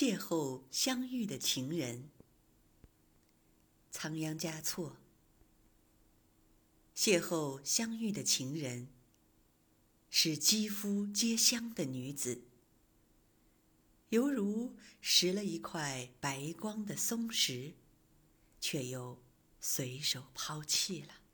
邂逅相遇的情人仓央嘉措邂逅相遇的情人是肌肤皆香的女子。犹如拾了一块白光的松石却又随手抛弃了。